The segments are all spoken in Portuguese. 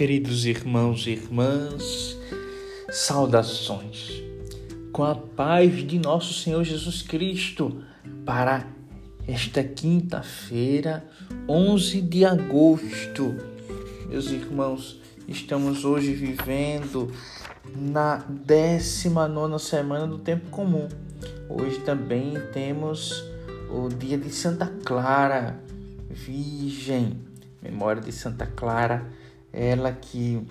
queridos irmãos e irmãs, saudações. Com a paz de nosso Senhor Jesus Cristo para esta quinta-feira, 11 de agosto. Meus irmãos, estamos hoje vivendo na 19 semana do tempo comum. Hoje também temos o dia de Santa Clara, Virgem, memória de Santa Clara ela que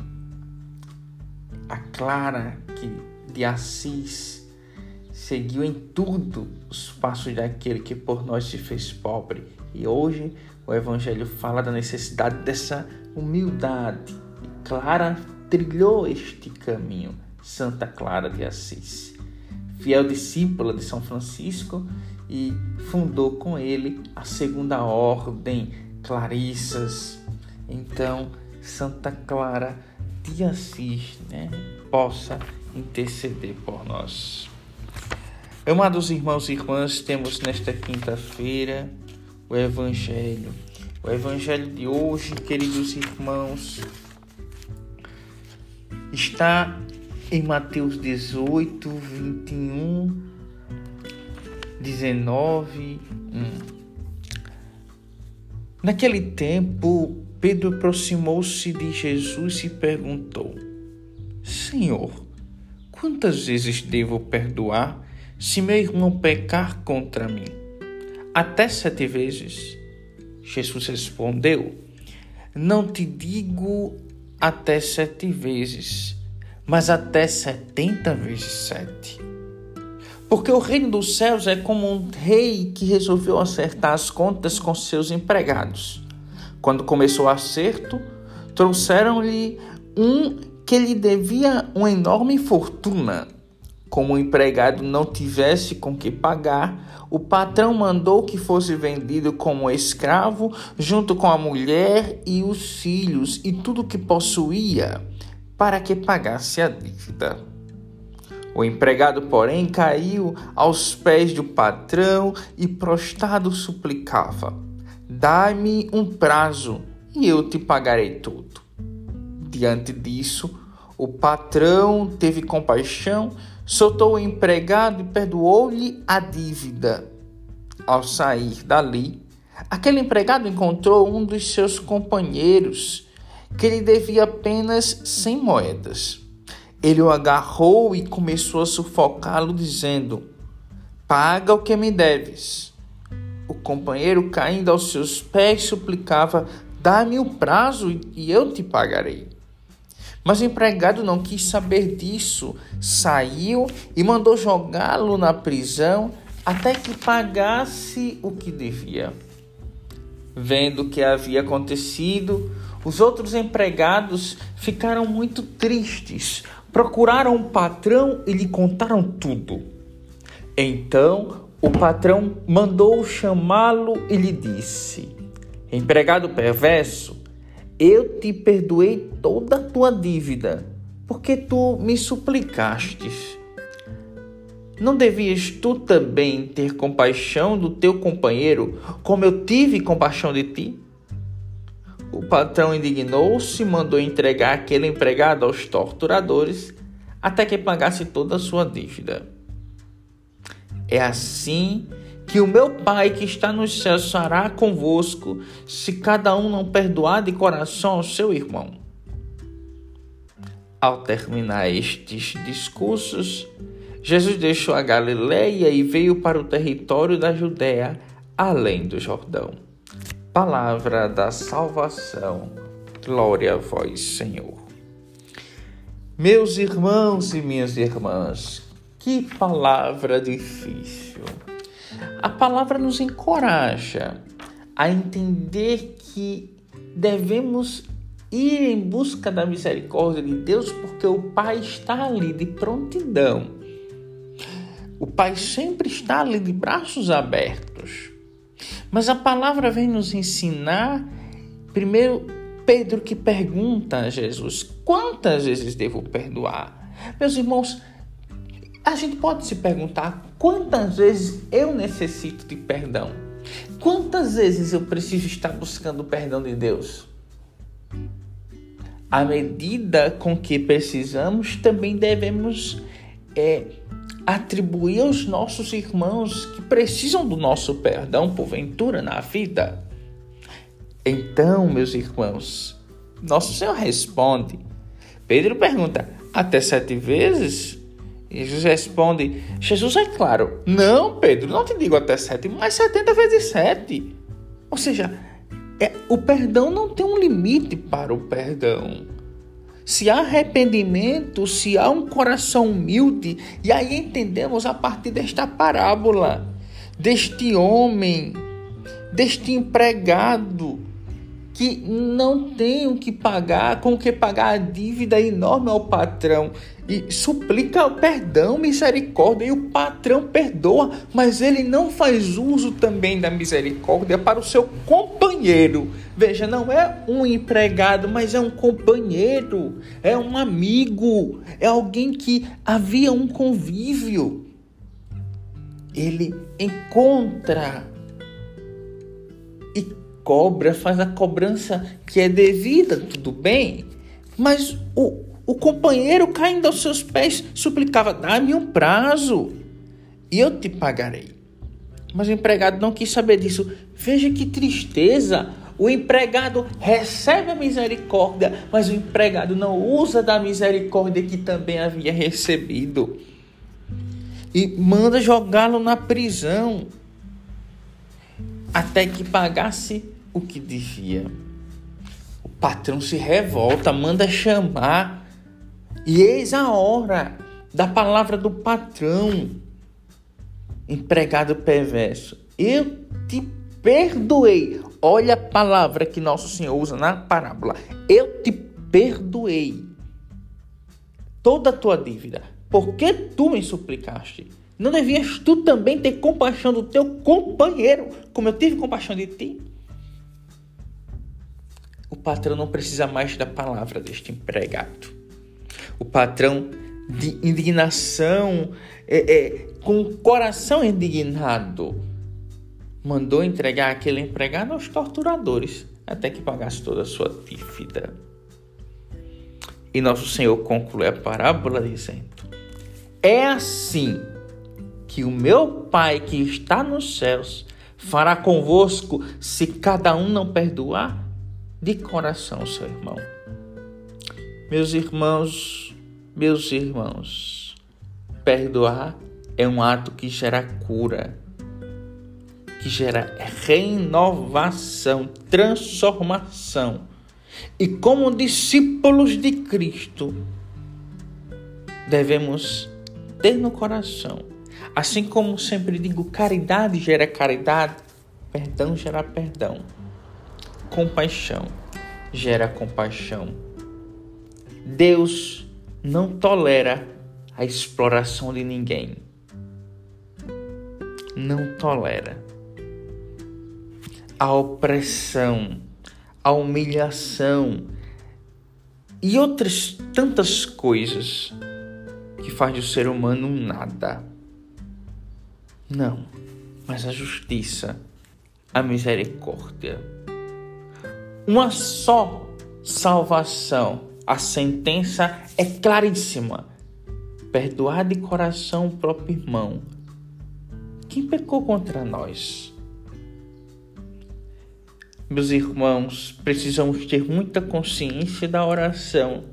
a Clara que de Assis seguiu em tudo os passos daquele que por nós se fez pobre. E hoje o evangelho fala da necessidade dessa humildade. E Clara trilhou este caminho, Santa Clara de Assis. Fiel discípula de São Francisco e fundou com ele a segunda ordem, Clarissas. Então, Santa Clara de Assis né, possa interceder por nós. Amados irmãos e irmãs, temos nesta quinta-feira o Evangelho. O Evangelho de hoje, queridos irmãos, está em Mateus 18, 21, 19. 1. Naquele tempo, Pedro aproximou-se de Jesus e perguntou: Senhor, quantas vezes devo perdoar se meu irmão pecar contra mim? Até sete vezes? Jesus respondeu: Não te digo até sete vezes, mas até setenta vezes sete. Porque o reino dos céus é como um rei que resolveu acertar as contas com seus empregados. Quando começou o acerto, trouxeram-lhe um que lhe devia uma enorme fortuna. Como o empregado não tivesse com que pagar, o patrão mandou que fosse vendido como escravo, junto com a mulher e os filhos e tudo que possuía, para que pagasse a dívida. O empregado, porém, caiu aos pés do patrão e prostrado suplicava Dá-me um prazo e eu te pagarei tudo. Diante disso, o patrão teve compaixão, soltou o empregado e perdoou-lhe a dívida. Ao sair dali, aquele empregado encontrou um dos seus companheiros que lhe devia apenas cem moedas. Ele o agarrou e começou a sufocá-lo, dizendo: Paga o que me deves. O companheiro, caindo aos seus pés, suplicava: Dá-me o prazo e eu te pagarei. Mas o empregado não quis saber disso, saiu e mandou jogá-lo na prisão até que pagasse o que devia. Vendo o que havia acontecido, os outros empregados ficaram muito tristes, procuraram o patrão e lhe contaram tudo. Então o patrão mandou chamá-lo e lhe disse: Empregado perverso, eu te perdoei toda a tua dívida, porque tu me suplicastes. Não devias tu também ter compaixão do teu companheiro, como eu tive compaixão de ti? O patrão indignou-se e mandou entregar aquele empregado aos torturadores até que pagasse toda a sua dívida. É assim que o meu Pai que está nos céus fará convosco, se cada um não perdoar de coração ao seu irmão. Ao terminar estes discursos, Jesus deixou a Galileia e veio para o território da Judéia, além do Jordão. Palavra da salvação. Glória a vós, Senhor. Meus irmãos e minhas irmãs, que palavra difícil. A palavra nos encoraja a entender que devemos ir em busca da misericórdia de Deus porque o Pai está ali de prontidão. O Pai sempre está ali de braços abertos. Mas a palavra vem nos ensinar, primeiro, Pedro que pergunta a Jesus: quantas vezes devo perdoar? Meus irmãos, a gente pode se perguntar quantas vezes eu necessito de perdão? Quantas vezes eu preciso estar buscando o perdão de Deus? à medida com que precisamos, também devemos é, atribuir aos nossos irmãos que precisam do nosso perdão, porventura, na vida. Então, meus irmãos, nosso Senhor responde. Pedro pergunta: até sete vezes? E Jesus responde: Jesus é claro. Não, Pedro, não te digo até sete, mas setenta vezes sete. Ou seja, é, o perdão não tem um limite para o perdão. Se há arrependimento, se há um coração humilde, e aí entendemos a partir desta parábola, deste homem, deste empregado que não o que pagar, com que pagar a dívida enorme ao patrão e suplica perdão, misericórdia, e o patrão perdoa, mas ele não faz uso também da misericórdia para o seu companheiro. Veja, não é um empregado, mas é um companheiro, é um amigo, é alguém que havia um convívio. Ele encontra cobra, faz a cobrança que é devida, tudo bem, mas o, o companheiro caindo aos seus pés suplicava: dá-me um prazo e eu te pagarei. Mas o empregado não quis saber disso. Veja que tristeza! O empregado recebe a misericórdia, mas o empregado não usa da misericórdia que também havia recebido. E manda jogá-lo na prisão até que pagasse o que devia. O patrão se revolta, manda chamar, e eis a hora da palavra do patrão. Empregado perverso, eu te perdoei. Olha a palavra que nosso Senhor usa na parábola. Eu te perdoei toda a tua dívida, porque tu me suplicaste. Não devias tu também ter compaixão do teu companheiro, como eu tive compaixão de ti? O patrão não precisa mais da palavra deste empregado. O patrão de indignação, é, é, com o coração indignado, mandou entregar aquele empregado aos torturadores até que pagasse toda a sua dívida. E nosso Senhor conclui a parábola dizendo: É assim que o meu Pai que está nos céus fará convosco se cada um não perdoar de coração seu irmão. Meus irmãos, meus irmãos, perdoar é um ato que gera cura, que gera renovação, transformação. E como discípulos de Cristo, devemos ter no coração Assim como sempre digo, caridade gera caridade, perdão gera perdão. Compaixão gera compaixão. Deus não tolera a exploração de ninguém. Não tolera a opressão, a humilhação e outras tantas coisas que faz do ser humano um nada. Não, mas a justiça, a misericórdia. Uma só salvação. A sentença é claríssima. Perdoar de coração o próprio irmão. Quem pecou contra nós? Meus irmãos, precisamos ter muita consciência da oração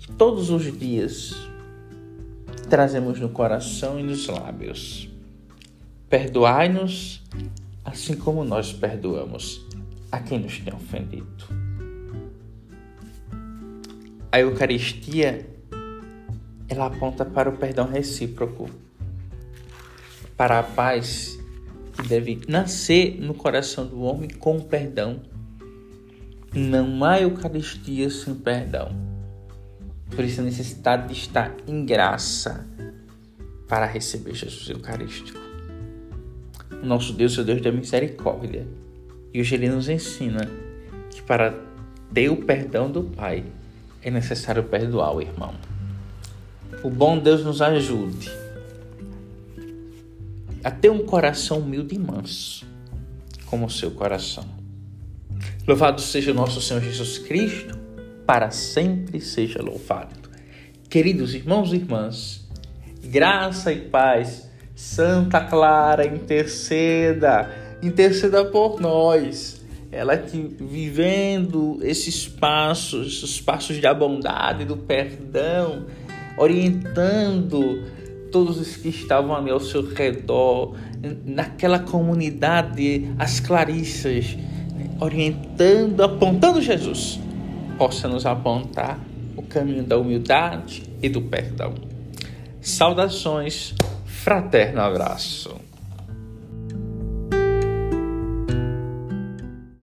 que todos os dias trazemos no coração e nos lábios. Perdoai-nos, assim como nós perdoamos a quem nos tem ofendido. A Eucaristia ela aponta para o perdão recíproco, para a paz que deve nascer no coração do homem com o perdão. Não há Eucaristia sem perdão. Por isso a necessidade de estar em graça para receber Jesus Eucarístico. Nosso Deus o Deus da misericórdia. E hoje ele nos ensina que para ter o perdão do Pai é necessário perdoar o irmão. O bom Deus nos ajude a ter um coração humilde e manso, como o seu coração. Louvado seja o nosso Senhor Jesus Cristo, para sempre seja louvado. Queridos irmãos e irmãs, graça e paz, Santa Clara, interceda, interceda por nós. Ela que vivendo esses passos, os passos da bondade, do perdão, orientando todos os que estavam ali ao seu redor, naquela comunidade, as Clarissas, orientando, apontando Jesus, possa nos apontar o caminho da humildade e do perdão. Saudações, fraterno abraço.